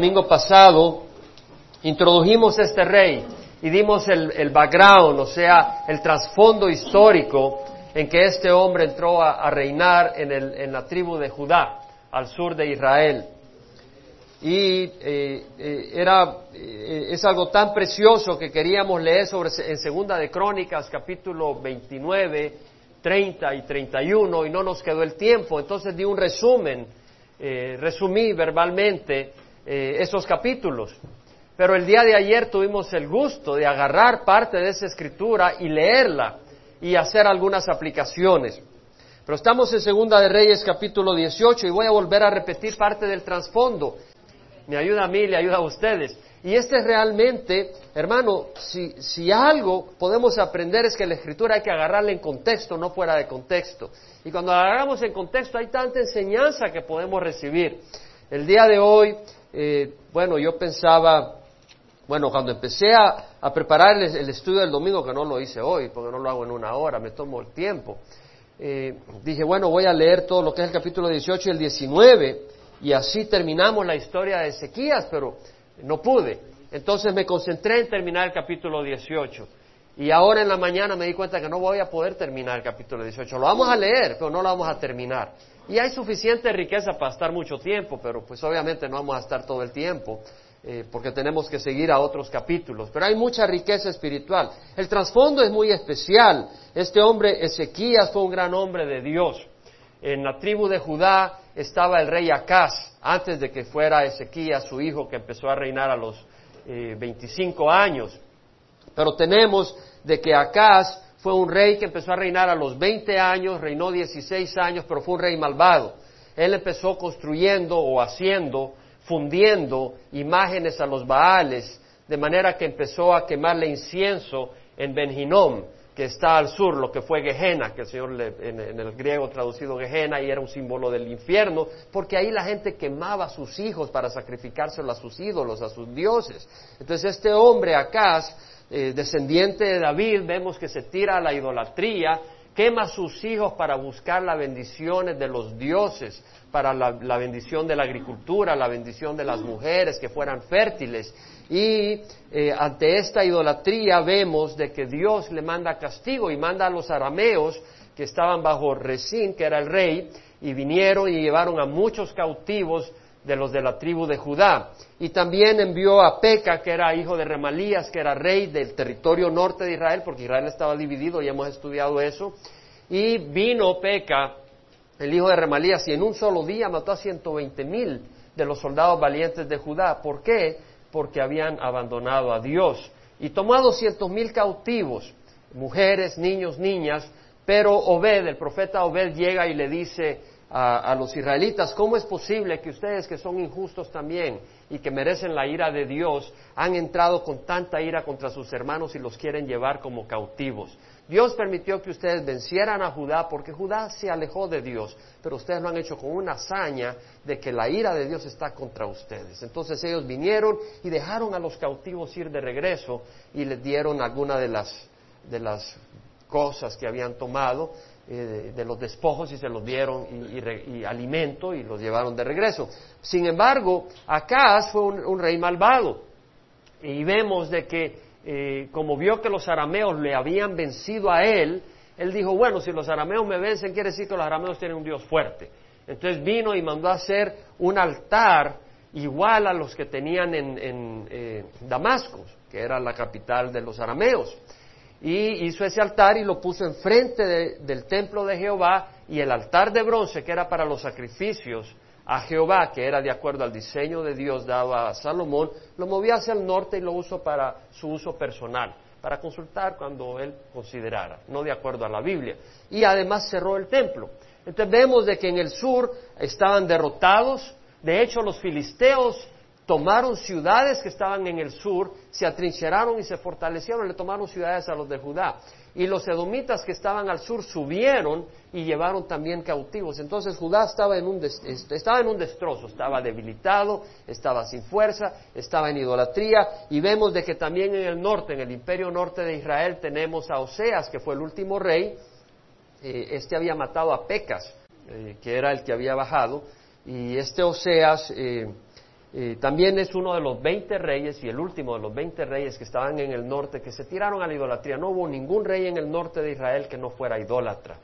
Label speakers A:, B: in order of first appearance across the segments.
A: domingo pasado introdujimos este rey y dimos el, background, o sea, el trasfondo histórico en que este hombre entró a, reinar en, la tribu de Judá, al sur de Israel. Y eh, eh, era, eh, es algo tan precioso que queríamos leer sobre, en Segunda de Crónicas, capítulo 29, 30 y 31, y no nos quedó el tiempo. Entonces di un resumen, resumí verbalmente eh, esos capítulos. Pero el día de ayer tuvimos el gusto de agarrar parte de esa escritura y leerla y hacer algunas aplicaciones. Pero estamos en Segunda de Reyes capítulo 18 y voy a volver a repetir parte del trasfondo. Me ayuda a mí, le ayuda a ustedes. Y este es realmente, hermano, si, si algo podemos aprender es que la escritura hay que agarrarla en contexto, no fuera de contexto. Y cuando la agarramos en contexto hay tanta enseñanza que podemos recibir. El día de hoy eh, bueno, yo pensaba, bueno, cuando empecé a, preparar el, estudio del domingo, que no lo hice hoy, porque no lo hago en una hora, me tomo el tiempo, eh, dije, bueno, voy a leer todo lo que es el capítulo 18 y el 19, y así terminamos la historia de Ezequías, pero no pude. Entonces me concentré en terminar el capítulo 18. Y ahora en la mañana me di cuenta que no voy a poder terminar el capítulo 18. Lo vamos a leer, pero no lo vamos a terminar. Y hay suficiente riqueza para estar mucho tiempo, pero pues obviamente no vamos a estar todo el tiempo, eh, porque tenemos que seguir a otros capítulos. Pero hay mucha riqueza espiritual. El trasfondo es muy especial. Este hombre, Ezequías, fue un gran hombre de Dios. En la tribu de Judá estaba el rey Acaz, antes de que fuera Ezequías, su hijo, que empezó a reinar a los 25 eh, años. Pero tenemos de que Acaz fue un rey que empezó a reinar a los 20 años, reinó 16 años, pero fue un rey malvado. Él empezó construyendo o haciendo, fundiendo imágenes a los Baales, de manera que empezó a quemarle incienso en Benjinom, que está al sur, lo que fue Gehenna, que el Señor en, en, el griego traducido Gehenna y era un símbolo del infierno, porque ahí la gente quemaba a sus hijos para sacrificárselos a sus ídolos, a sus dioses. Entonces este hombre, Acaz, eh, descendiente de David, vemos que se tira a la idolatría, quema a sus hijos para buscar las bendiciones de los dioses, para la, bendición de la agricultura, la bendición de las mujeres que fueran fértiles. Y eh, ante esta idolatría vemos de que Dios le manda castigo y manda a los arameos que estaban bajo Resín, que era el rey, y vinieron y llevaron a muchos cautivos de los de la tribu de Judá. Y también envió a Peca, que era hijo de Remalías, que era rey del territorio norte de Israel, porque Israel estaba dividido, ya hemos estudiado eso. Y vino Peca, el hijo de Remalías, y en un solo día mató a 120 mil de los soldados valientes de Judá. ¿Por qué? Porque habían abandonado a Dios. Y tomó a doscientos mil cautivos, mujeres, niños, niñas, pero Obed, el profeta Obed, llega y le dice a, los israelitas, ¿cómo es posible que ustedes que son injustos también y que merecen la ira de Dios han entrado con tanta ira contra sus hermanos y los quieren llevar como cautivos? Dios permitió que ustedes vencieran a Judá porque Judá se alejó de Dios, pero ustedes lo han hecho con una hazaña de que la ira de Dios está contra ustedes. Entonces ellos vinieron y dejaron a los cautivos ir de regreso y les dieron alguna de las, de las cosas que habían tomado eh, de, los despojos y se los dieron y, alimento y los llevaron de regreso. Sin embargo, Acaz fue un, rey malvado y vemos de que eh, como vio que los arameos le habían vencido a él, él dijo, bueno, si los arameos me vencen, quiere decir que los arameos tienen un Dios fuerte. Entonces vino y mandó hacer un altar igual a los que tenían en, eh, Damasco, que era la capital de los arameos y hizo ese altar y lo puso enfrente del templo de Jehová y el altar de bronce que era para los sacrificios a Jehová, que era de acuerdo al diseño de Dios dado a Salomón, lo movió hacia el norte y lo usó para su uso personal, para consultar cuando él considerara, no de acuerdo a la Biblia. Y además cerró el templo. Entonces vemos de que en el sur estaban derrotados, de hecho los filisteos tomaron ciudades que estaban en el sur, se atrincheraron y se fortalecieron, le tomaron ciudades a los de Judá. Y los edomitas que estaban al sur subieron y llevaron también cautivos. Entonces Judá estaba en un, estaba en un destrozo, estaba debilitado, estaba sin fuerza, estaba en idolatría. Y vemos de que también en el norte, en el imperio norte de Israel, tenemos a Oseas, que fue el último rey. Eh, este había matado a Pecas, eh, que era el que había bajado. Y este Oseas... Eh, eh, también es uno de los 20 reyes y el último de los 20 reyes que estaban en el norte que se tiraron a la idolatría. No hubo ningún rey en el norte de Israel que no fuera idólatra.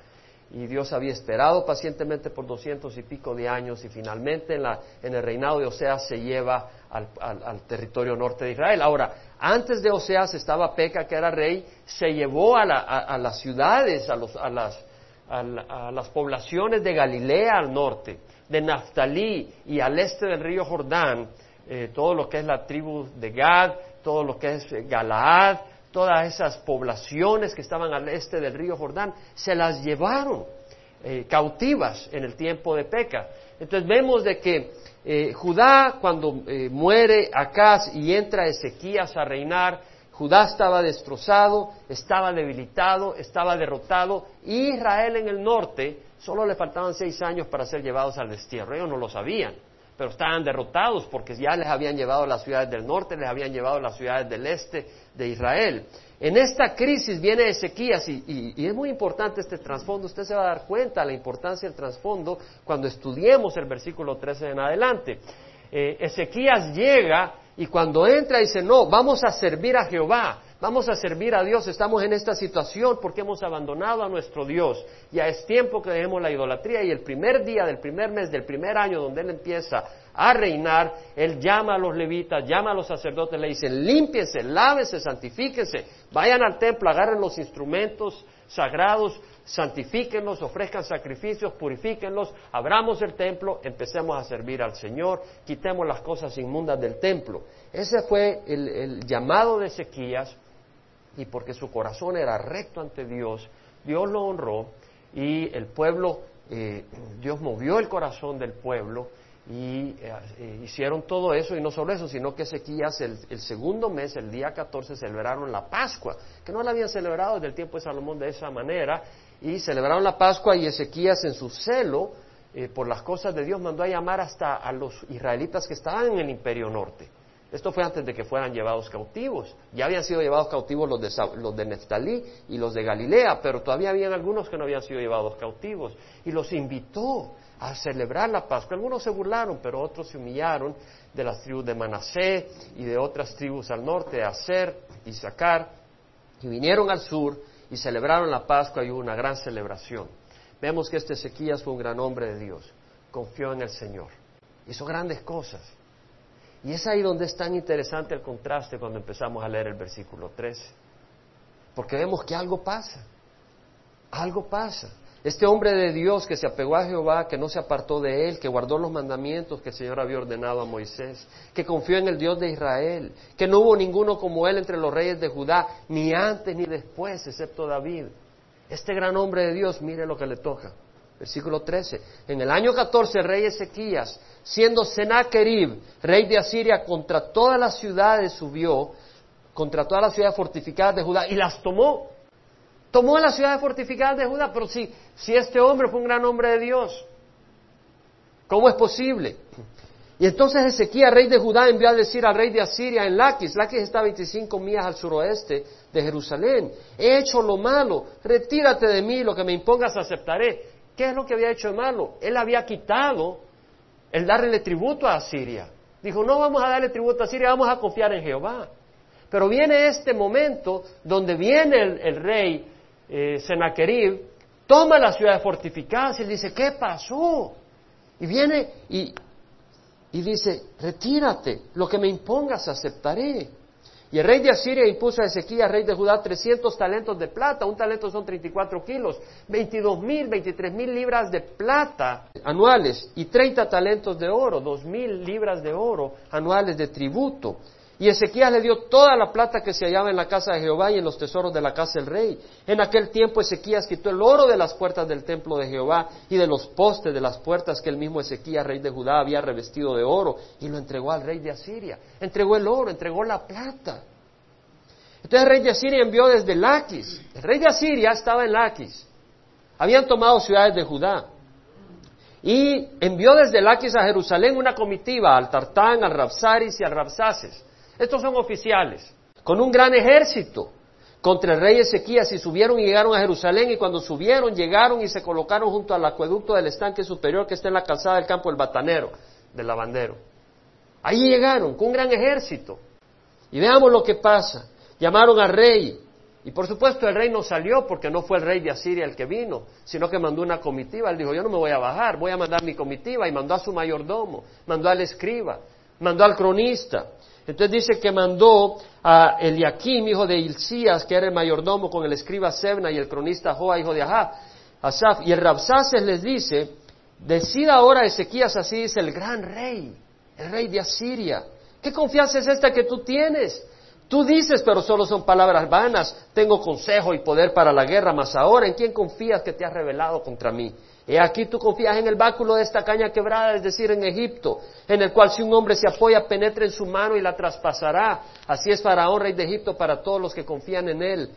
A: Y Dios había esperado pacientemente por doscientos y pico de años y finalmente en, la, en el reinado de Oseas se lleva al, territorio norte de Israel. Ahora, antes de Oseas estaba Peca, que era rey, se llevó a, la, a las ciudades, a, los, las, a las poblaciones de Galilea al norte de Naftalí y al este del río Jordán, eh, todo lo que es la tribu de Gad, todo lo que es eh, Galaad, todas esas poblaciones que estaban al este del río Jordán, se las llevaron eh, cautivas en el tiempo de Peca. Entonces vemos de que Judá, cuando muere Acaz y entra Ezequías a reinar, Judá estaba destrozado, estaba debilitado, estaba derrotado, y Israel en el norte Solo le faltaban seis años para ser llevados al destierro. Ellos no lo sabían, pero estaban derrotados porque ya les habían llevado las ciudades del norte, les habían llevado las ciudades del este de Israel. En esta crisis viene Ezequías y, es muy importante este trasfondo. Usted se va a dar cuenta de la importancia del trasfondo cuando estudiemos el versículo 13 en adelante. Eh, Ezequías llega y cuando entra dice, no, vamos a servir a Jehová. Vamos a servir a Dios, estamos en esta situación porque hemos abandonado a nuestro Dios. Ya es tiempo que dejemos la idolatría y el primer día del primer mes del primer año donde Él empieza a reinar, Él llama a los levitas, llama a los sacerdotes, le dice, límpiense, lávense, santifíquense, vayan al templo, agarren los instrumentos sagrados, santifíquenlos, ofrezcan sacrificios, purifíquenlos, abramos el templo, empecemos a servir al Señor, quitemos las cosas inmundas del templo. Ese fue el, el llamado de Ezequías y porque su corazón era recto ante Dios, Dios lo honró y el pueblo, eh, Dios movió el corazón del pueblo y eh, eh, hicieron todo eso y no solo eso, sino que Ezequías el, segundo mes, el día 14, celebraron la Pascua, que no la habían celebrado desde el tiempo de Salomón de esa manera, y celebraron la Pascua y Ezequías en su celo por las cosas de Dios mandó a llamar hasta a los israelitas que estaban en el imperio norte esto fue antes de que fueran llevados cautivos. Ya habían sido llevados cautivos los de, los de Neftalí y los de Galilea, pero todavía habían algunos que no habían sido llevados cautivos. Y los invitó a celebrar la Pascua. Algunos se burlaron, pero otros se humillaron de las tribus de Manasé y de otras tribus al norte, Aser y Sacar, y vinieron al sur y celebraron la Pascua y hubo una gran celebración. Vemos que este Ezequías fue un gran hombre de Dios, confió en el Señor, hizo grandes cosas. Y es ahí donde es tan interesante el contraste cuando empezamos a leer el versículo 13. Porque vemos que algo pasa, algo pasa. Este hombre de Dios que se apegó a Jehová, que no se apartó de él, que guardó los mandamientos que el Señor había ordenado a Moisés, que confió en el Dios de Israel, que no hubo ninguno como él entre los reyes de Judá, ni antes ni después, excepto David. Este gran hombre de Dios, mire lo que le toca. Versículo 13. En el año 14, el rey Ezequías, siendo Sennacherib, rey de Asiria, contra todas las ciudades subió, contra todas las ciudades fortificadas de Judá, y las tomó. Tomó las ciudades fortificadas de Judá, pero si, si este hombre fue un gran hombre de Dios, ¿cómo es posible? Y entonces Ezequías, rey de Judá, envió a decir al rey de Asiria en Laquis, Laquis está a 25 millas al suroeste de Jerusalén, he hecho lo malo, retírate de mí, lo que me impongas aceptaré. ¿Qué es lo que había hecho de malo? Él había quitado el darle tributo a Asiria. Dijo, no vamos a darle tributo a Asiria, vamos a confiar en Jehová. Pero viene este momento donde viene el, rey eh, Sennacherib, toma la ciudad fortificada y dice, ¿qué pasó? Y viene y, y dice, retírate, lo que me impongas aceptaré. Y el rey de Asiria impuso a Ezequías, rey de Judá, 300 talentos de plata. Un talento son 34 kilos. 22 mil, 23 mil libras de plata anuales y 30 talentos de oro, 2 mil libras de oro anuales de tributo. Y Ezequías le dio toda la plata que se hallaba en la casa de Jehová y en los tesoros de la casa del rey. En aquel tiempo Ezequías quitó el oro de las puertas del templo de Jehová y de los postes de las puertas que el mismo Ezequías, rey de Judá, había revestido de oro y lo entregó al rey de Asiria. Entregó el oro, entregó la plata. Entonces el rey de Asiria envió desde Laquis. El rey de Asiria estaba en Laquis. Habían tomado ciudades de Judá. Y envió desde Laquis a Jerusalén una comitiva al Tartán, al Rapsaris y al Rapsaces estos son oficiales, con un gran ejército contra el rey Ezequías y subieron y llegaron a Jerusalén y cuando subieron llegaron y se colocaron junto al acueducto del estanque superior que está en la calzada del campo del batanero, del lavandero. Ahí llegaron con un gran ejército. Y veamos lo que pasa. Llamaron al rey. Y por supuesto el rey no salió porque no fue el rey de Asiria el que vino, sino que mandó una comitiva. Él dijo, yo no me voy a bajar, voy a mandar mi comitiva. Y mandó a su mayordomo, mandó al escriba, mandó al cronista. Entonces dice que mandó a Eliakim, hijo de Hilcías, que era el mayordomo, con el escriba Sebna y el cronista Joa, hijo de Asaf. Y el Rabsaces les dice, decida ahora Ezequías, así dice el gran rey, el rey de Asiria. ¿Qué confianza es esta que tú tienes? Tú dices, pero solo son palabras vanas. Tengo consejo y poder para la guerra, mas ahora, ¿en quién confías que te has revelado contra mí? He aquí tú confías en el báculo de esta caña quebrada, es decir, en Egipto, en el cual si un hombre se apoya, penetra en su mano y la traspasará. Así es Faraón, rey de Egipto, para todos los que confían en él.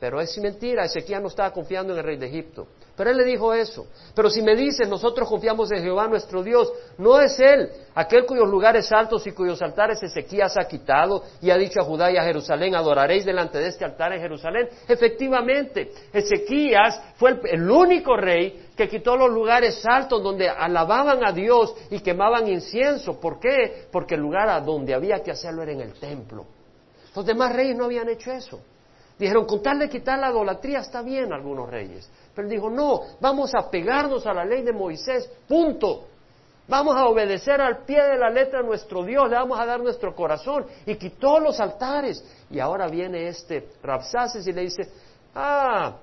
A: Pero es mentira, Ezequiel no estaba confiando en el rey de Egipto. Pero él le dijo eso. Pero si me dices, nosotros confiamos en Jehová nuestro Dios, no es él, aquel cuyos lugares altos y cuyos altares Ezequías ha quitado y ha dicho a Judá y a Jerusalén, adoraréis delante de este altar en Jerusalén. Efectivamente, Ezequías fue el, único rey que quitó los lugares altos donde alababan a Dios y quemaban incienso. ¿Por qué? Porque el lugar a donde había que hacerlo era en el templo. Los demás reyes no habían hecho eso. Dijeron, con tal de quitar la idolatría está bien algunos reyes. Pero él dijo, no, vamos a pegarnos a la ley de Moisés, punto. Vamos a obedecer al pie de la letra a nuestro Dios, le vamos a dar nuestro corazón. Y quitó los altares. Y ahora viene este Rapsaces y le dice, ah,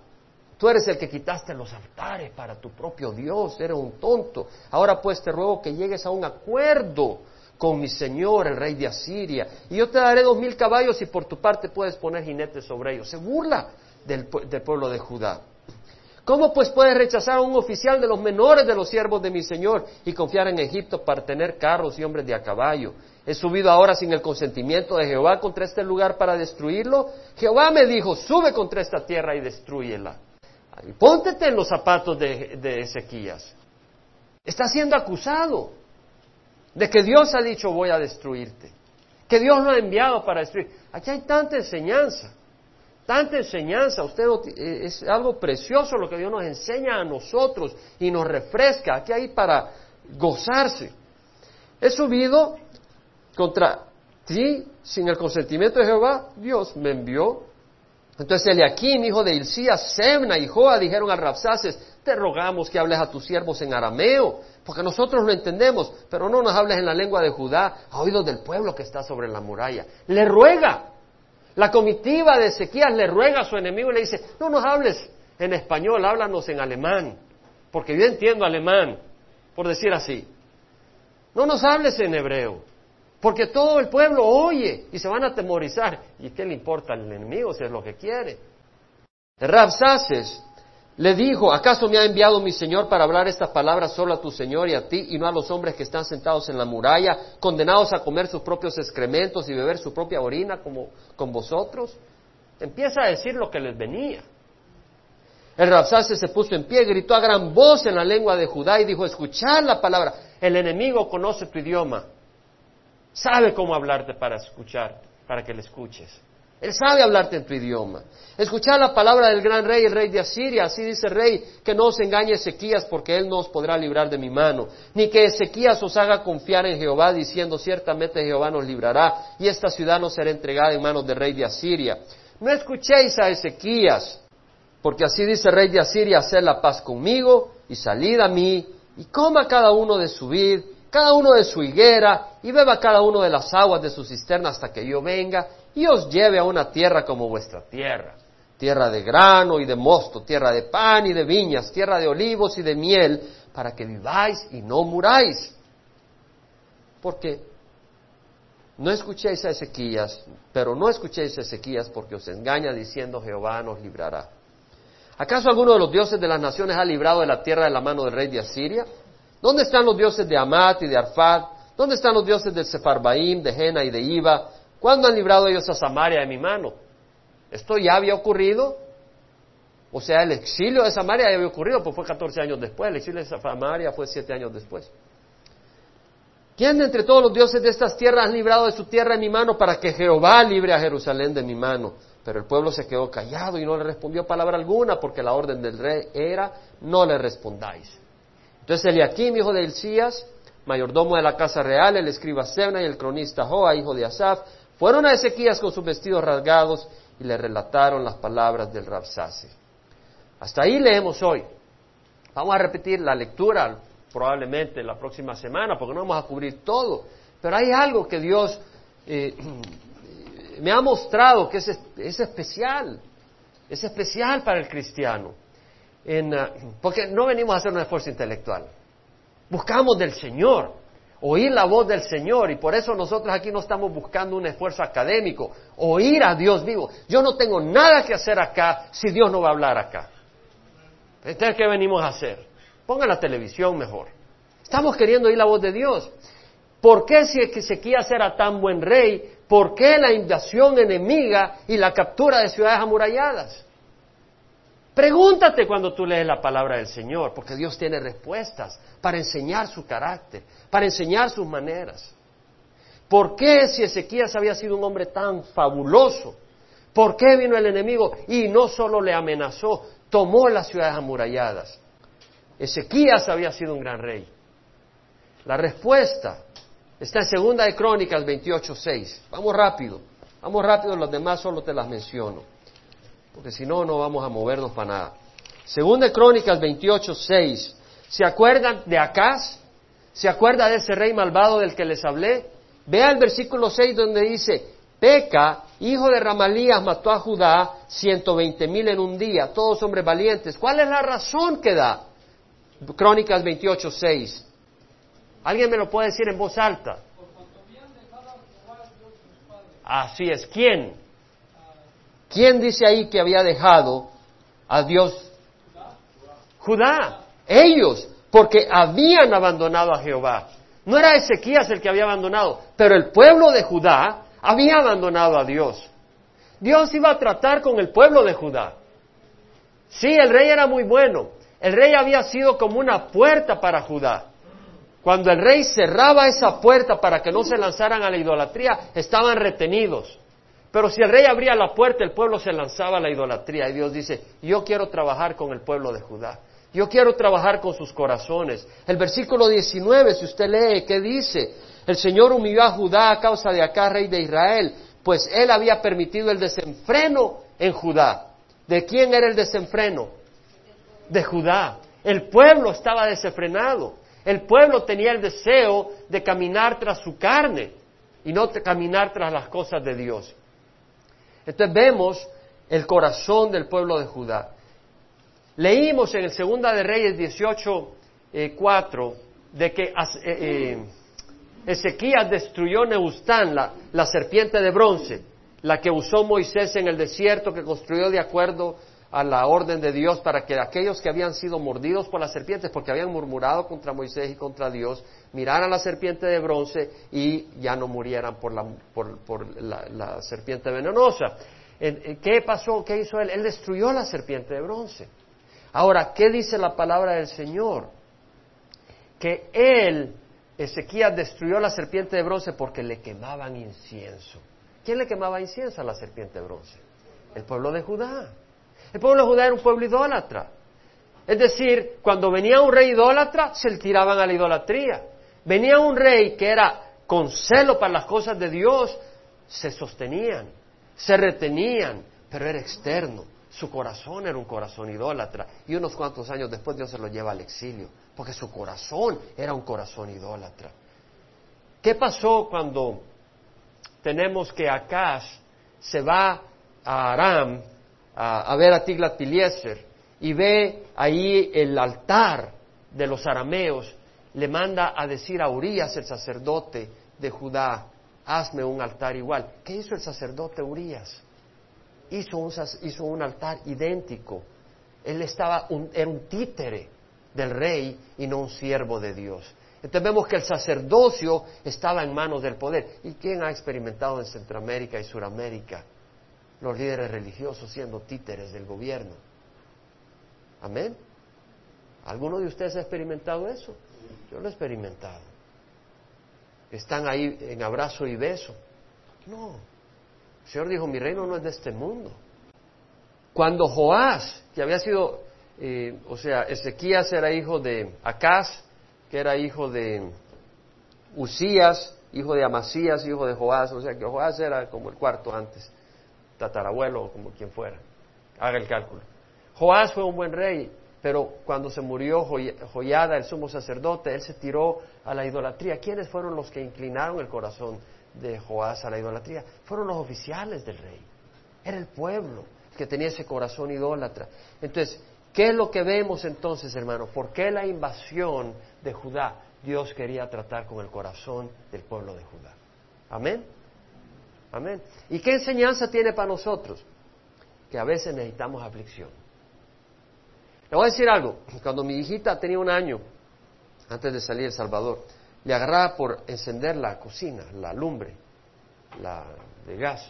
A: tú eres el que quitaste los altares para tu propio Dios, eres un tonto. Ahora pues te ruego que llegues a un acuerdo con mi señor, el rey de Asiria, y yo te daré dos mil caballos y por tu parte puedes poner jinetes sobre ellos. Se burla del, pueblo de Judá. ¿Cómo pues puedes rechazar a un oficial de los menores de los siervos de mi Señor y confiar en Egipto para tener carros y hombres de a caballo? He subido ahora sin el consentimiento de Jehová contra este lugar para destruirlo. Jehová me dijo, sube contra esta tierra y destruyela. Póntete en los zapatos de, de Ezequías. Está siendo acusado de que Dios ha dicho voy a destruirte, que Dios lo ha enviado para destruir. Aquí hay tanta enseñanza, tanta enseñanza, usted eh, es algo precioso lo que Dios nos enseña a nosotros y nos refresca, aquí hay para gozarse. He subido contra ti sin el consentimiento de Jehová, Dios me envió. Entonces Eliakim, hijo de Hilcías, Semna y Joa dijeron a Rapsaces, te rogamos que hables a tus siervos en arameo porque nosotros lo entendemos, pero no nos hables en la lengua de Judá, a oídos del pueblo que está sobre la muralla. Le ruega. La comitiva de Ezequías le ruega a su enemigo y le dice, no nos hables en español, háblanos en alemán, porque yo entiendo alemán, por decir así. No nos hables en hebreo, porque todo el pueblo oye y se van a atemorizar. ¿Y qué le importa al enemigo si es lo que quiere? Rabsaces le dijo, ¿acaso me ha enviado mi Señor para hablar estas palabras solo a tu Señor y a ti y no a los hombres que están sentados en la muralla, condenados a comer sus propios excrementos y beber su propia orina como con vosotros? Empieza a decir lo que les venía. El Rabsase se puso en pie, gritó a gran voz en la lengua de Judá y dijo, escuchad la palabra. El enemigo conoce tu idioma, sabe cómo hablarte para escuchar, para que le escuches. Él sabe hablarte en tu idioma. Escuchad la palabra del gran rey, el rey de Asiria. Así dice el rey, que no os engañe Ezequías, porque él no os podrá librar de mi mano. Ni que Ezequías os haga confiar en Jehová, diciendo, ciertamente Jehová nos librará, y esta ciudad no será entregada en manos del rey de Asiria. No escuchéis a Ezequías, porque así dice el rey de Asiria, hacer la paz conmigo, y salid a mí, y coma cada uno de su vid, cada uno de su higuera, y beba cada uno de las aguas de su cisterna hasta que yo venga, y os lleve a una tierra como vuestra tierra, tierra de grano y de mosto, tierra de pan y de viñas, tierra de olivos y de miel, para que viváis y no muráis. Porque no escuchéis a Ezequías, pero no escuchéis a Ezequías porque os engaña diciendo Jehová nos librará. ¿Acaso alguno de los dioses de las naciones ha librado de la tierra de la mano del rey de Asiria? ¿Dónde están los dioses de Amat y de Arfad? ¿Dónde están los dioses de Sefarbaim, de Jena y de Iba? ¿Cuándo han librado ellos a Samaria de mi mano? Esto ya había ocurrido. O sea, el exilio de Samaria ya había ocurrido, pues fue 14 años después. El exilio de Samaria fue 7 años después. ¿Quién de entre todos los dioses de estas tierras ha librado de su tierra en mi mano para que Jehová libre a Jerusalén de mi mano? Pero el pueblo se quedó callado y no le respondió palabra alguna porque la orden del rey era no le respondáis. Entonces Eliakim, hijo de Elías, mayordomo de la casa real, el escriba Sebna y el cronista Joa, hijo de Asaf, fueron a Ezequías con sus vestidos rasgados y le relataron las palabras del Rabsase. Hasta ahí leemos hoy. Vamos a repetir la lectura probablemente la próxima semana porque no vamos a cubrir todo. Pero hay algo que Dios eh, me ha mostrado que es, es, especial. Es especial para el cristiano. Ah, porque no venimos a hacer un esfuerzo intelectual. Buscamos del Señor, oír la voz del Señor, y por eso nosotros aquí no estamos buscando un esfuerzo académico, oír a Dios vivo. Yo no tengo nada que hacer acá si Dios no va a hablar acá. Entonces, ¿qué venimos a hacer? Ponga la televisión mejor. Estamos queriendo oír la voz de Dios. ¿Por qué si Ezequías era tan buen rey? ¿Por qué la invasión enemiga y la captura de ciudades amuralladas? Pregúntate cuando tú lees la palabra del Señor, porque Dios tiene respuestas para enseñar su carácter, para enseñar sus maneras. ¿Por qué si Ezequías había sido un hombre tan fabuloso? ¿Por qué vino el enemigo y no solo le amenazó, tomó las ciudades amuralladas? Ezequías había sido un gran rey. La respuesta está en Segunda de Crónicas 28.6. Vamos rápido, vamos rápido, los demás solo te las menciono porque si no, no vamos a movernos para nada. Segunda Crónicas 28, 6. ¿Se acuerdan de Acaz? ¿Se acuerda de ese rey malvado del que les hablé? Vea el versículo 6 donde dice, Peca, hijo de Ramalías, mató a Judá ciento veinte mil en un día, todos hombres valientes. ¿Cuál es la razón que da? Crónicas 28, 6. ¿Alguien me lo puede decir en voz alta? Así es. ¿Quién? ¿Quién dice ahí que había dejado a Dios? Judá. Ellos, porque habían abandonado a Jehová. No era Ezequías el que había abandonado, pero el pueblo de Judá había abandonado a Dios. Dios iba a tratar con el pueblo de Judá. Sí, el rey era muy bueno. El rey había sido como una puerta para Judá. Cuando el rey cerraba esa puerta para que no se lanzaran a la idolatría, estaban retenidos. Pero si el rey abría la puerta, el pueblo se lanzaba a la idolatría. Y Dios dice, yo quiero trabajar con el pueblo de Judá. Yo quiero trabajar con sus corazones. El versículo 19, si usted lee, ¿qué dice? El Señor humilló a Judá a causa de acá, rey de Israel, pues él había permitido el desenfreno en Judá. ¿De quién era el desenfreno? De Judá. El pueblo estaba desenfrenado. El pueblo tenía el deseo de caminar tras su carne y no caminar tras las cosas de Dios. Entonces vemos el corazón del pueblo de Judá. Leímos en el Segunda de Reyes 18, eh, de que eh, eh, Ezequías destruyó Neustán, la, la serpiente de bronce, la que usó Moisés en el desierto, que construyó de acuerdo a la orden de Dios para que aquellos que habían sido mordidos por las serpientes, porque habían murmurado contra Moisés y contra Dios, miraran la serpiente de bronce y ya no murieran por la, la, serpiente venenosa. ¿Qué pasó? ¿Qué hizo él? Él destruyó la serpiente de bronce. Ahora, ¿qué dice la palabra del Señor? Que él, Ezequías, destruyó la serpiente de bronce porque le quemaban incienso. ¿Quién le quemaba incienso a la serpiente de bronce? El pueblo de Judá. El pueblo Judá era un pueblo idólatra. Es decir, cuando venía un rey idólatra, se le tiraban a la idolatría. Venía un rey que era con celo para las cosas de Dios, se sostenían, se retenían, pero era externo. Su corazón era un corazón idólatra. Y unos cuantos años después Dios se lo lleva al exilio, porque su corazón era un corazón idólatra. ¿Qué pasó cuando tenemos que Acaz se va a Aram a, ver a Tiglat Pileser y ve ahí el altar de los arameos, le manda a decir a Urias, el sacerdote de Judá, hazme un altar igual. ¿Qué hizo el sacerdote Urias? Hizo un, hizo un altar idéntico. Él estaba era un títere del rey y no un siervo de Dios. Entonces vemos que el sacerdocio estaba en manos del poder. ¿Y quién ha experimentado en Centroamérica y Suramérica los líderes religiosos siendo títeres del gobierno. Amén. ¿Alguno de ustedes ha experimentado eso? Yo lo he experimentado. Están ahí en abrazo y beso. No. El Señor dijo, mi reino no es de este mundo. Cuando Joás, que había sido, eh, o sea, Ezequías era hijo de Acaz, que era hijo de Usías, hijo de Amasías, hijo de Joás, o sea que Joás era como el cuarto antes, tatarabuelo o como quien fuera. Haga el cálculo. Joás fue un buen rey, pero cuando se murió Joyada, el sumo sacerdote, él se tiró a la idolatría. ¿Quiénes fueron los que inclinaron el corazón de Joás a la idolatría? Fueron los oficiales del rey. Era el pueblo que tenía ese corazón idólatra. Entonces, ¿qué es lo que vemos entonces, hermano? ¿Por qué la invasión de Judá? Dios quería tratar con el corazón del pueblo de Judá. Amén. Amén. ¿Y qué enseñanza tiene para nosotros? Que a veces necesitamos aflicción. Le voy a decir algo. Cuando mi hijita tenía un año, antes de salir a El Salvador, le agarraba por encender la cocina, la lumbre, la de gas.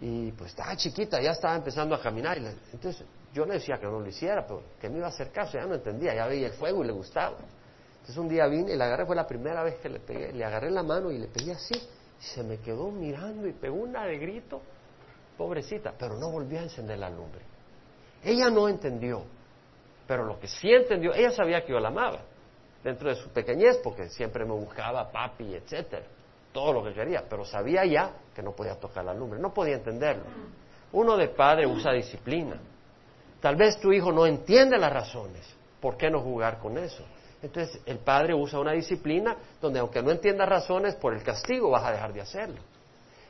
A: Y pues estaba chiquita, ya estaba empezando a caminar. Y entonces yo le decía que no lo hiciera, pero que me iba a hacer caso, ya no entendía, ya veía el fuego y le gustaba. Entonces un día vine y la agarré, fue la primera vez que le pegué, le agarré la mano y le pegué así. Se me quedó mirando y pegó una de grito, pobrecita, pero no volvió a encender la lumbre. Ella no entendió, pero lo que sí entendió, ella sabía que yo la amaba, dentro de su pequeñez, porque siempre me buscaba papi, etcétera, todo lo que quería, pero sabía ya que no podía tocar la lumbre, no podía entenderlo. Uno de padre usa disciplina. Tal vez tu hijo no entiende las razones, ¿por qué no jugar con eso? Entonces el padre usa una disciplina donde aunque no entienda razones, por el castigo vas a dejar de hacerlo.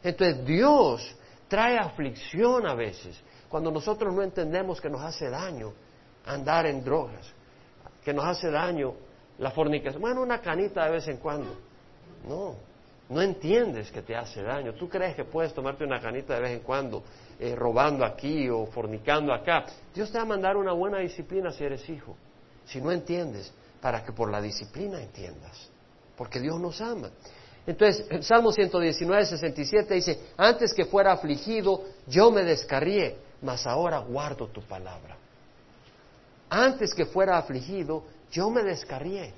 A: Entonces Dios trae aflicción a veces cuando nosotros no entendemos que nos hace daño andar en drogas, que nos hace daño la fornicación. Bueno, una canita de vez en cuando. No, no entiendes que te hace daño. Tú crees que puedes tomarte una canita de vez en cuando, eh, robando aquí o fornicando acá. Dios te va a mandar una buena disciplina si eres hijo. Si no entiendes, para que por la disciplina entiendas. Porque Dios nos ama. Entonces, el Salmo 119, 67 dice, antes que fuera afligido, yo me descarrié, mas ahora guardo tu palabra. Antes que fuera afligido, yo me descarrié,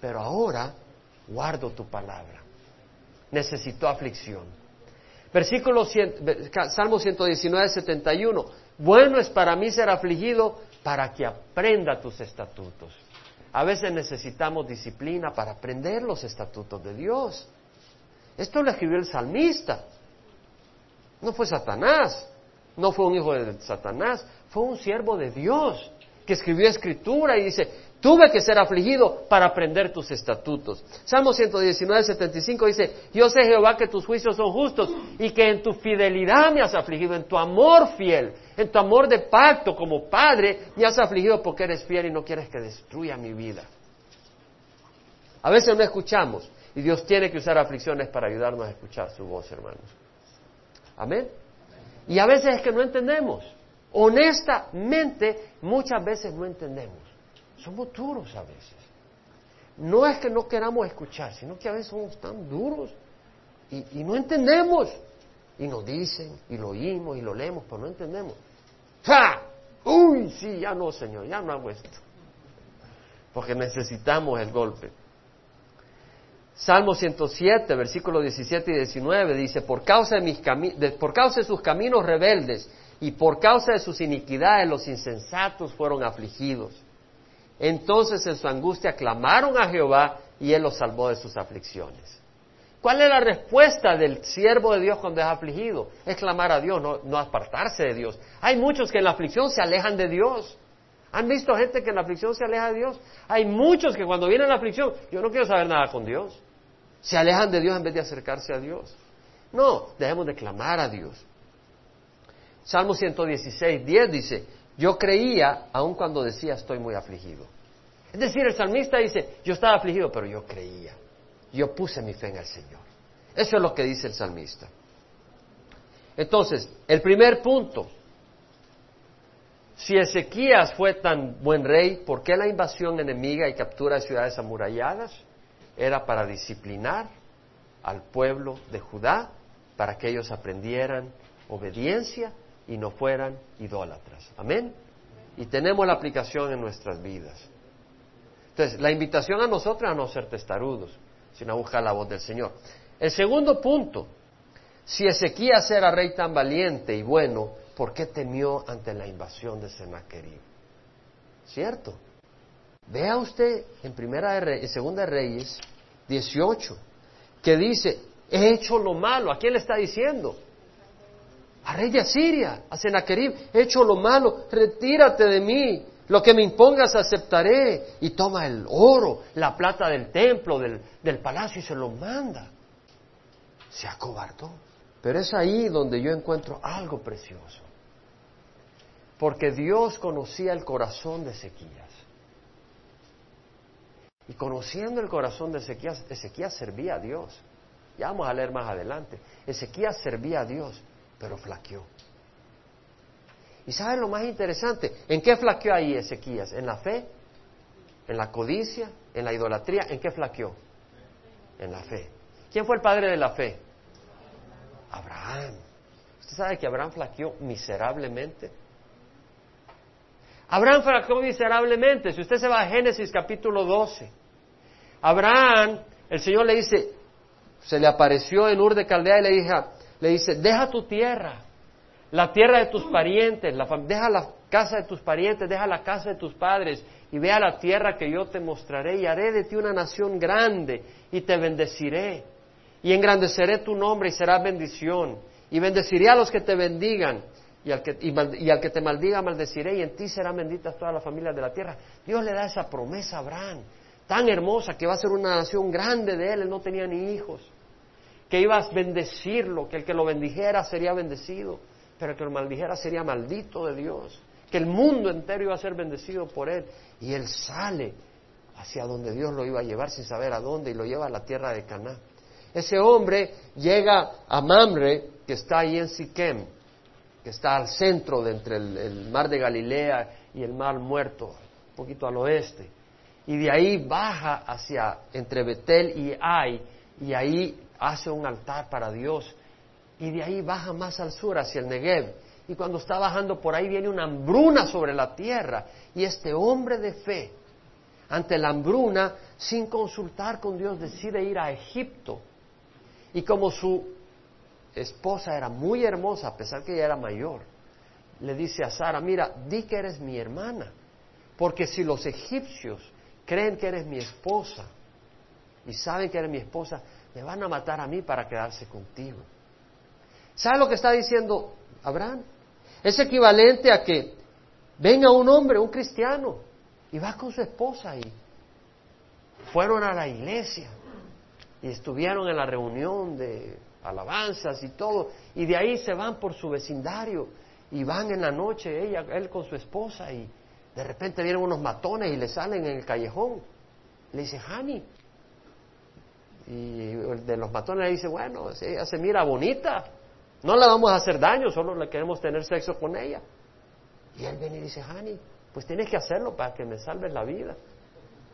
A: pero ahora guardo tu palabra. Necesito aflicción. Versículo Salmo 119, 71. Bueno es para mí ser afligido para que aprenda tus estatutos. A veces necesitamos disciplina para aprender los estatutos de Dios. Esto lo escribió el salmista. No fue Satanás, no fue un hijo de Satanás, fue un siervo de Dios que escribió escritura y dice, tuve que ser afligido para aprender tus estatutos. Salmo 119, 75 dice, yo sé Jehová que tus juicios son justos y que en tu fidelidad me has afligido, en tu amor fiel, en tu amor de pacto como padre, me has afligido porque eres fiel y no quieres que destruya mi vida. A veces no escuchamos y Dios tiene que usar aflicciones para ayudarnos a escuchar su voz, hermanos. Amén. Y a veces es que no entendemos. Honestamente, muchas veces no entendemos. Somos duros a veces. No es que no queramos escuchar, sino que a veces somos tan duros y, no entendemos. Y nos dicen, y lo oímos, y lo leemos, pero no entendemos. ¡Ja! Uy, sí, ya no, Señor, ya no hago esto. Porque necesitamos el golpe. Salmo 107, versículos 17 y 19 dice, por causa de, mis por causa de sus caminos rebeldes y por causa de sus iniquidades los insensatos fueron afligidos. Entonces en su angustia clamaron a Jehová y él los salvó de sus aflicciones. ¿Cuál es la respuesta del siervo de Dios cuando es afligido? Es clamar a Dios, no, apartarse de Dios. Hay muchos que en la aflicción se alejan de Dios. ¿Han visto gente que en la aflicción se aleja de Dios? Hay muchos que cuando viene la aflicción, yo no quiero saber nada con Dios. Se alejan de Dios en vez de acercarse a Dios. No, debemos de clamar a Dios. Salmo 116, 10 dice, yo creía aun cuando decía estoy muy afligido. Es decir, el salmista dice, yo estaba afligido, pero yo creía. Yo puse mi fe en el Señor. Eso es lo que dice el salmista. Entonces, el primer punto, si Ezequías fue tan buen rey, ¿por qué la invasión enemiga y captura de ciudades amuralladas? Era para disciplinar al pueblo de Judá, para que ellos aprendieran obediencia y no fueran idólatras. Amén. Y tenemos la aplicación en nuestras vidas. Entonces, la invitación a nosotros a no ser testarudos, sino a buscar la voz del Señor. El segundo punto, si Ezequías era rey tan valiente y bueno, ¿por qué temió ante la invasión de Sennacherib? ¿Cierto? Vea usted en primera segunda Reyes 18, que dice, he hecho lo malo. ¿A quién le está diciendo? A rey de Asiria, a Sennacherib, he hecho lo malo, retírate de mí, lo que me impongas aceptaré. Y toma el oro, la plata del templo, del, del palacio y se lo manda. Se acobardó. Pero es ahí donde yo encuentro algo precioso. Porque Dios conocía el corazón de Ezequías. Y conociendo el corazón de Ezequías, Ezequías servía a Dios. Ya vamos a leer más adelante. Ezequías servía a Dios, pero flaqueó. ¿Y saben lo más interesante? ¿En qué flaqueó ahí Ezequías? ¿En la fe? ¿En la codicia? ¿En la idolatría? ¿En qué flaqueó? En la fe. ¿Quién fue el padre de la fe? Abraham. ¿Usted sabe que Abraham flaqueó miserablemente? Abraham flaqueó miserablemente. Si usted se va a Génesis capítulo 12, Abraham, el Señor le dice, se le apareció en Ur de Caldea y le, dice, le dice, deja tu tierra, la tierra de tus parientes, deja la casa de tus parientes, deja la casa de tus padres y ve a la tierra que yo te mostraré y haré de ti una nación grande y te bendeciré. Y engrandeceré tu nombre y será bendición. Y bendeciré a los que te bendigan y al, que, y, al que te maldiga maldeciré y en ti serán benditas todas las familias de la tierra. Dios le da esa promesa a Abraham, tan hermosa que va a ser una nación grande de él, él no tenía ni hijos, que iba a bendecirlo, que el que lo bendijera sería bendecido, pero el que lo maldijera sería maldito de Dios, que el mundo entero iba a ser bendecido por él y él sale hacia donde Dios lo iba a llevar sin saber a dónde y lo lleva a la tierra de Canaán. Ese hombre llega a Mamre, que está ahí en Siquem, que está al centro de entre el, mar de Galilea y el mar muerto, un poquito al oeste. Y de ahí baja hacia entre Betel y Ai, y ahí hace un altar para Dios. Y de ahí baja más al sur, hacia el Negev. Y cuando está bajando por ahí viene una hambruna sobre la tierra. Y este hombre de fe, ante la hambruna, sin consultar con Dios, decide ir a Egipto. Y como su esposa era muy hermosa, a pesar que ella era mayor, le dice a Sara, mira, di que eres mi hermana, porque si los egipcios creen que eres mi esposa y saben que eres mi esposa, me van a matar a mí para quedarse contigo. ¿Sabe lo que está diciendo Abraham? Es equivalente a que venga un hombre, un cristiano, y va con su esposa y fueron a la iglesia y estuvieron en la reunión de alabanzas y todo, y de ahí se van por su vecindario y van en la noche, ella, él con su esposa, y de repente vienen unos matones y le salen en el callejón. Le dice, Hani. Y el de los matones le dice, bueno, ella se mira bonita, no le vamos a hacer daño, solo le queremos tener sexo con ella. Y él viene y dice, Hani, pues tienes que hacerlo para que me salves la vida.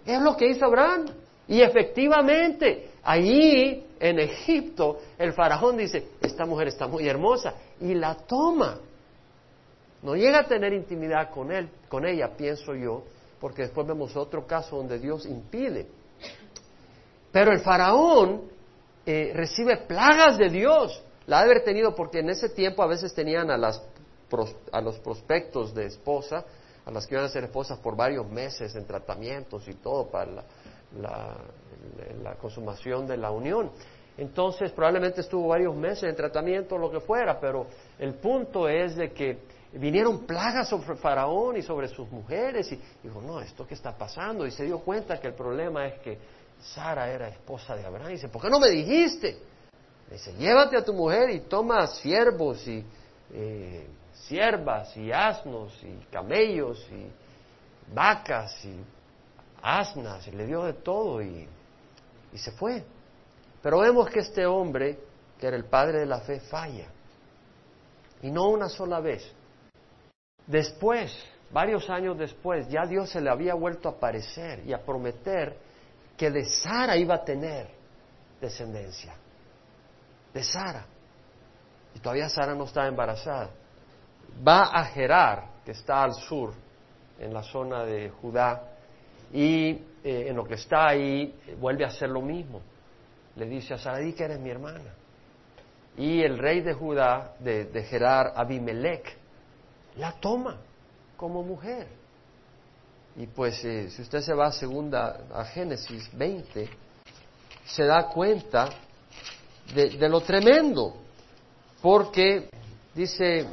A: Es lo que hizo Abraham. Y efectivamente, allí en Egipto, el faraón dice, esta mujer está muy hermosa, y la toma. No llega a tener intimidad con él, con ella, pienso yo, porque después vemos otro caso donde Dios impide. Pero el faraón eh, recibe plagas de Dios. La ha de haber tenido porque en ese tiempo a veces tenían a, las, a los prospectos de esposa, a las que iban a ser esposas por varios meses en tratamientos y todo para la, consumación de la unión. Entonces probablemente estuvo varios meses en tratamiento lo que fuera, pero el punto es de que vinieron plagas sobre Faraón y sobre sus mujeres y dijo, no, ¿esto qué está pasando? Y se dio cuenta que el problema es que Sara era esposa de Abraham. Y dice, ¿por qué no me dijiste? Dice, llévate a tu mujer y toma siervos y eh, siervas y asnos y camellos y vacas y asnas, y le dio de todo y, y se fue. Pero vemos que este hombre, que era el padre de la fe, falla. Y no una sola vez. Después, varios años después, ya Dios se le había vuelto a aparecer y a prometer que de Sara iba a tener descendencia. De Sara. Y todavía Sara no estaba embarazada. Va a Gerar, que está al sur, en la zona de Judá, y eh, en lo que está ahí vuelve a hacer lo mismo. Le dice a Saradí que eres mi hermana. Y el rey de Judá, de, de Gerar, Abimelech, la toma como mujer. Y pues eh, si usted se va a segunda, a Génesis 20, se da cuenta de, lo tremendo, porque dice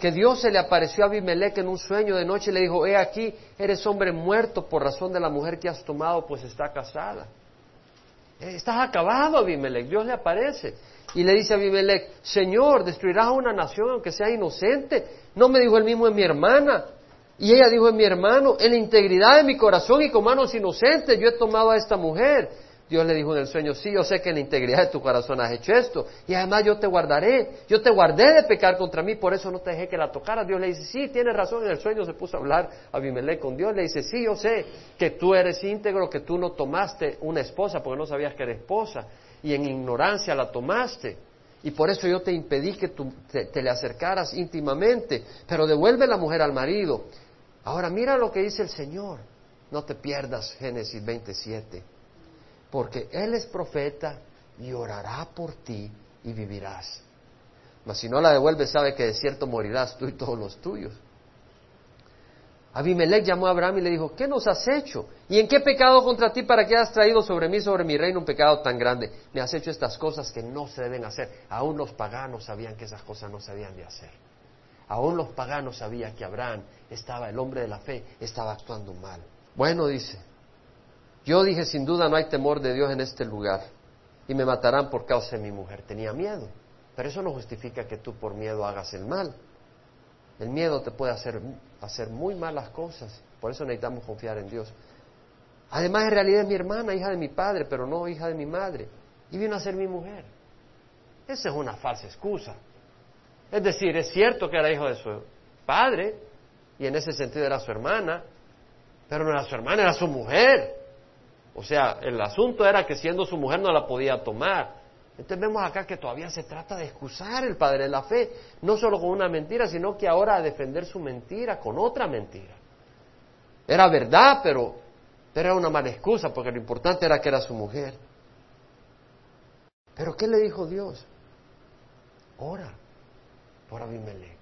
A: que Dios se le apareció a Abimelech en un sueño de noche y le dijo, he aquí, eres hombre muerto por razón de la mujer que has tomado, pues está casada. Eh, estás acabado, Abimelech. Dios le aparece y le dice a Abimelech, Señor, destruirás a una nación aunque sea inocente. No me dijo el mismo en mi hermana. Y ella dijo en mi hermano, en la integridad de mi corazón y con manos inocentes yo he tomado a esta mujer. Dios le dijo en el sueño, sí, yo sé que en la integridad de tu corazón has hecho esto, y además yo te guardaré, yo te guardé de pecar contra mí, por eso no te dejé que la tocara. Dios le dice, sí, tienes razón, en el sueño se puso a hablar a Abimelech con Dios, le dice, sí, yo sé que tú eres íntegro, que tú no tomaste una esposa porque no sabías que era esposa, y en ignorancia la tomaste, y por eso yo te impedí que tú te le acercaras íntimamente, pero devuelve la mujer al marido. Ahora mira lo que dice el Señor, no te pierdas Génesis 27 porque Él es profeta y orará por ti y vivirás. Mas si no la devuelves, sabe que de cierto morirás tú y todos los tuyos. Abimelech llamó a Abraham y le dijo, ¿qué nos has hecho? ¿Y en qué pecado contra ti para que has traído sobre mí, sobre mi reino, un pecado tan grande? Me has hecho estas cosas que no se deben hacer. Aún los paganos sabían que esas cosas no se habían de hacer. Aún los paganos sabían que Abraham estaba, el hombre de la fe, estaba actuando mal. Bueno, dice, yo dije, sin duda no hay temor de Dios en este lugar y me matarán por causa de mi mujer. Tenía miedo, pero eso no justifica que tú por miedo hagas el mal. El miedo te puede hacer, hacer muy malas cosas, por eso necesitamos confiar en Dios. Además, en realidad es mi hermana, hija de mi padre, pero no hija de mi madre, y vino a ser mi mujer. Esa es una falsa excusa. Es decir, es cierto que era hijo de su padre, y en ese sentido era su hermana, pero no era su hermana, era su mujer. O sea, el asunto era que siendo su mujer no la podía tomar. Entonces vemos acá que todavía se trata de excusar el padre de la fe, no solo con una mentira, sino que ahora a defender su mentira con otra mentira. Era verdad, pero, pero era una mala excusa, porque lo importante era que era su mujer. Pero ¿qué le dijo Dios? Ora por Abimelech.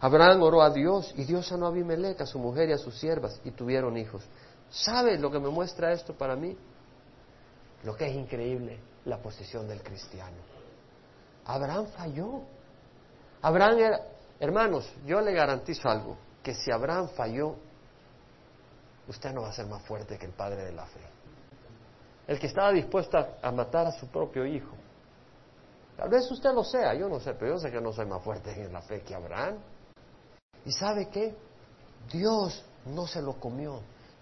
A: Abraham oró a Dios y Dios sanó a Abimelech, a su mujer y a sus siervas, y tuvieron hijos. ¿Sabe lo que me muestra esto para mí? Lo que es increíble, la posición del cristiano. Abraham falló. Abraham era, hermanos, yo le garantizo algo, que si Abraham falló, usted no va a ser más fuerte que el padre de la fe. El que estaba dispuesto a, matar a su propio hijo. Tal vez usted lo sea, yo no sé, pero yo sé que no soy más fuerte en la fe que Abraham. ¿Y sabe qué? Dios no se lo comió.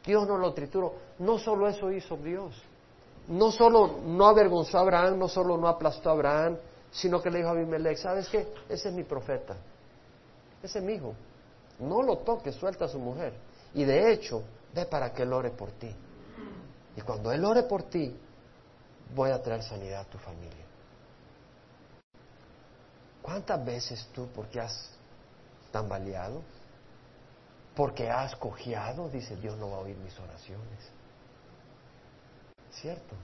A: Dios no lo trituró. No solo eso hizo Dios. No solo no avergonzó a Abraham, no solo no aplastó a Abraham, sino que le dijo a Abimelech, ¿sabes qué? Ese es mi profeta. Ese es mi hijo. No lo toques, suelta a su mujer. Y de hecho, ve para que él ore por ti. Y cuando él ore por ti, voy a traer sanidad a tu familia. ¿Cuántas veces tú, porque has tambaleado, porque has cojeado, dice Dios no va a oír mis oraciones. ¿Cierto?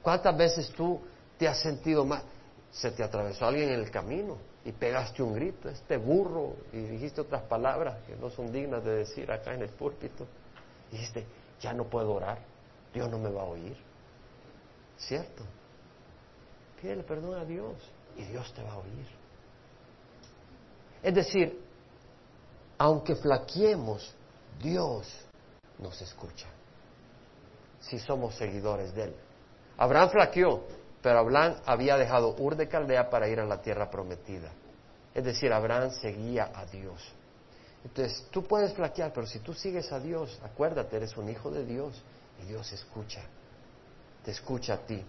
A: ¿Cuántas veces tú te has sentido mal? Se te atravesó alguien en el camino y pegaste un grito, este burro, y dijiste otras palabras que no son dignas de decir acá en el púlpito. dijiste, ya no puedo orar, Dios no me va a oír. ¿Cierto? Pídele perdón a Dios y Dios te va a oír. Es decir, aunque flaqueemos, Dios nos escucha. Si somos seguidores de Él. Abraham flaqueó, pero Abraham había dejado Ur de Caldea para ir a la tierra prometida. Es decir, Abraham seguía a Dios. Entonces, tú puedes flaquear, pero si tú sigues a Dios, acuérdate, eres un hijo de Dios y Dios escucha. Te escucha a ti.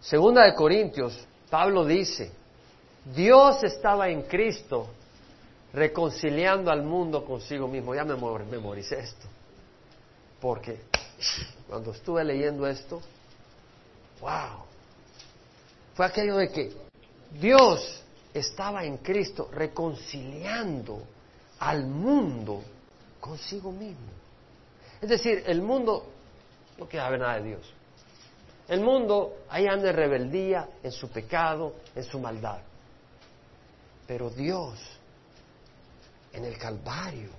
A: Segunda de Corintios, Pablo dice, Dios estaba en Cristo reconciliando al mundo consigo mismo. Ya me memoricé esto. Porque cuando estuve leyendo esto, wow, fue aquello de que Dios estaba en Cristo reconciliando al mundo consigo mismo. Es decir, el mundo no quiere saber nada de Dios. El mundo ahí anda en rebeldía, en su pecado, en su maldad. Pero Dios en el Calvario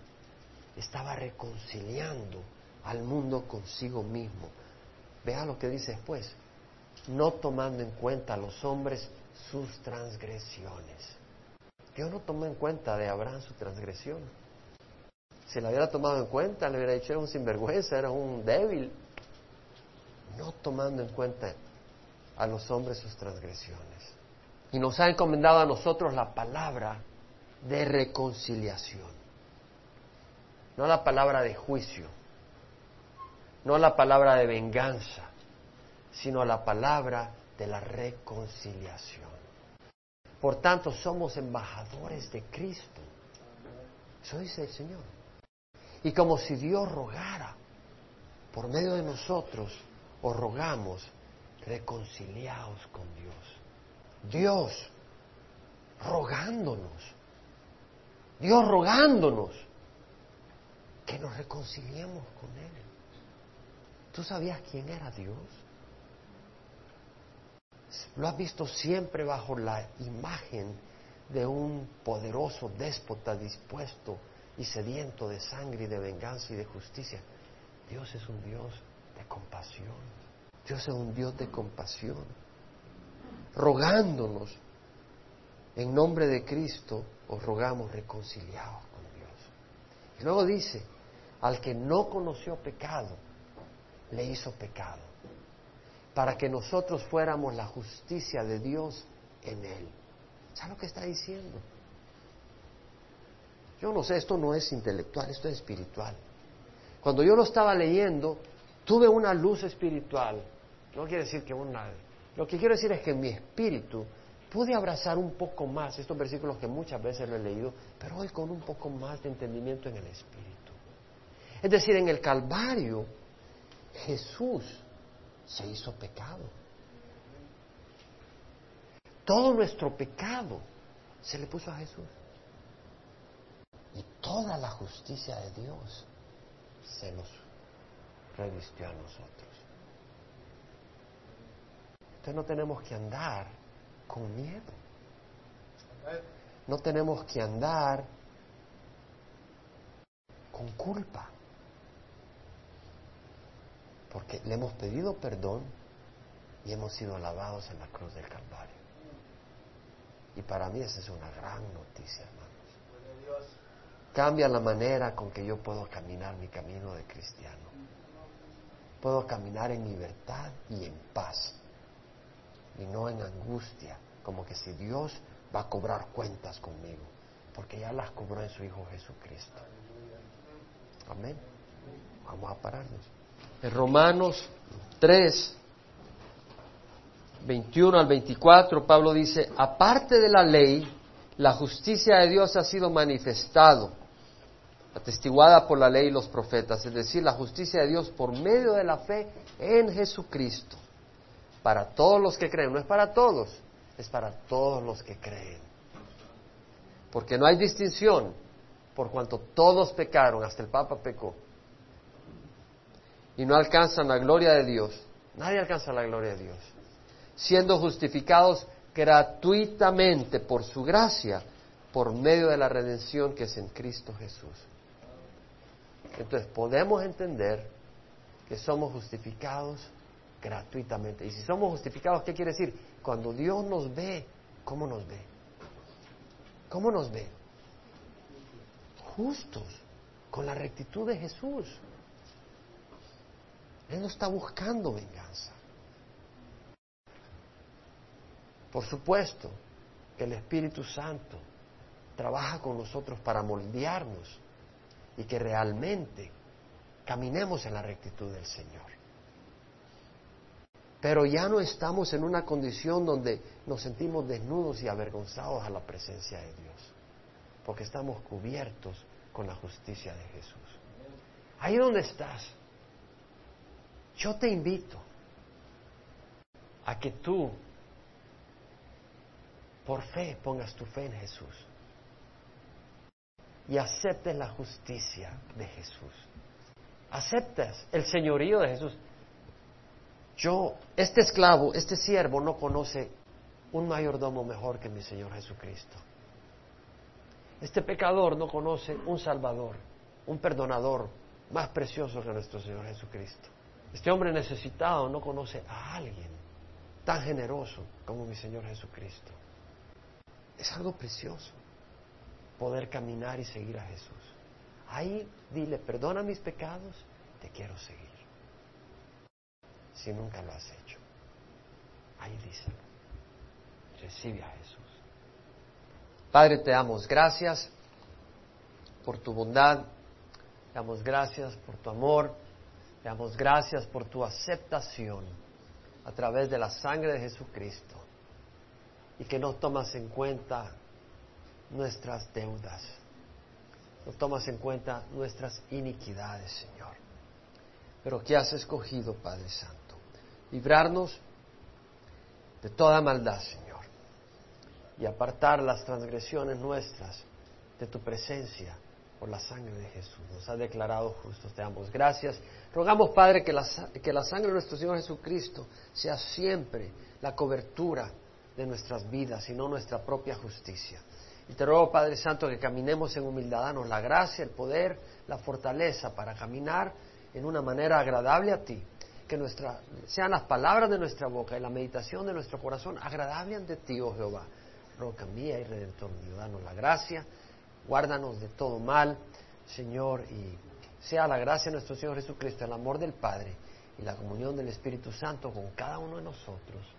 A: estaba reconciliando al mundo consigo mismo. vea lo que dice después, no tomando en cuenta a los hombres sus transgresiones. Dios no tomó en cuenta de Abraham su transgresión. Si la hubiera tomado en cuenta, le hubiera dicho, era un sinvergüenza, era un débil. No tomando en cuenta a los hombres sus transgresiones. Y nos ha encomendado a nosotros la palabra de reconciliación. No la palabra de juicio, no la palabra de venganza, sino la palabra de la reconciliación. Por tanto, somos embajadores de Cristo. Eso dice el Señor. Y como si Dios rogara, por medio de nosotros, os rogamos, reconciliaos con Dios. Dios rogándonos. Dios rogándonos que nos reconciliemos con Él. ¿Tú sabías quién era Dios? Lo has visto siempre bajo la imagen de un poderoso déspota dispuesto y sediento de sangre y de venganza y de justicia. Dios es un Dios de compasión. Dios es un Dios de compasión. Rogándonos en nombre de Cristo, os rogamos reconciliados con Dios. Y luego dice, al que no conoció pecado, le hizo pecado, para que nosotros fuéramos la justicia de Dios en él. ¿Sabes lo que está diciendo? Yo no sé, esto no es intelectual, esto es espiritual. Cuando yo lo estaba leyendo, tuve una luz espiritual. No quiere decir que una... Lo que quiero decir es que mi espíritu pude abrazar un poco más estos versículos que muchas veces lo he leído, pero hoy con un poco más de entendimiento en el espíritu. Es decir, en el Calvario Jesús se hizo pecado. Todo nuestro pecado se le puso a Jesús. Y toda la justicia de Dios se nos revistió a nosotros. Entonces no tenemos que andar con miedo. No tenemos que andar con culpa porque le hemos pedido perdón y hemos sido lavados en la cruz del Calvario. Y para mí esa es una gran noticia, hermanos. Cambia la manera con que yo puedo caminar mi camino de cristiano. Puedo caminar en libertad y en paz. Y no en angustia, como que si Dios va a cobrar cuentas conmigo, porque ya las cobró en su Hijo Jesucristo. Amén. Vamos a pararnos. En Romanos 3, 21 al 24, Pablo dice, aparte de la ley, la justicia de Dios ha sido manifestado, atestiguada por la ley y los profetas, es decir, la justicia de Dios por medio de la fe en Jesucristo, para todos los que creen, no es para todos, es para todos los que creen. Porque no hay distinción, por cuanto todos pecaron, hasta el Papa pecó y no alcanzan la gloria de Dios. Nadie alcanza la gloria de Dios. Siendo justificados gratuitamente por su gracia, por medio de la redención que es en Cristo Jesús. Entonces podemos entender que somos justificados gratuitamente. Y si somos justificados, ¿qué quiere decir? Cuando Dios nos ve, ¿cómo nos ve? ¿Cómo nos ve? Justos, con la rectitud de Jesús. Él no está buscando venganza. Por supuesto que el Espíritu Santo trabaja con nosotros para moldearnos y que realmente caminemos en la rectitud del Señor. Pero ya no estamos en una condición donde nos sentimos desnudos y avergonzados a la presencia de Dios, porque estamos cubiertos con la justicia de Jesús. Ahí donde estás, yo te invito a que tú, por fe, pongas tu fe en Jesús y aceptes la justicia de Jesús. Aceptas el señorío de Jesús. Yo, este esclavo, este siervo no conoce un mayordomo mejor que mi Señor Jesucristo. Este pecador no conoce un salvador, un perdonador más precioso que nuestro Señor Jesucristo. Este hombre necesitado no conoce a alguien tan generoso como mi Señor Jesucristo. Es algo precioso poder caminar y seguir a Jesús. Ahí dile, perdona mis pecados, te quiero seguir. Si nunca lo has hecho, ahí díselo. Recibe a Jesús. Padre, te damos gracias por tu bondad, te damos gracias por tu amor, te damos gracias por tu aceptación a través de la sangre de Jesucristo y que no tomas en cuenta nuestras deudas, no tomas en cuenta nuestras iniquidades, Señor, pero que has escogido, Padre Santo, librarnos de toda maldad, Señor, y apartar las transgresiones nuestras de tu presencia por la sangre de Jesús. Nos ha declarado justos. Te damos gracias. Rogamos, Padre, que la, que la sangre de nuestro Señor Jesucristo sea siempre la cobertura de nuestras vidas y no nuestra propia justicia. Y te ruego, Padre Santo, que caminemos en humildad, danos la gracia, el poder, la fortaleza para caminar en una manera agradable a ti. Que nuestra, sean las palabras de nuestra boca y la meditación de nuestro corazón agradable ante ti, oh Jehová. Roca mía y redentor mío, danos la gracia, guárdanos de todo mal, Señor, y sea la gracia de nuestro Señor Jesucristo, el amor del Padre y la comunión del Espíritu Santo con cada uno de nosotros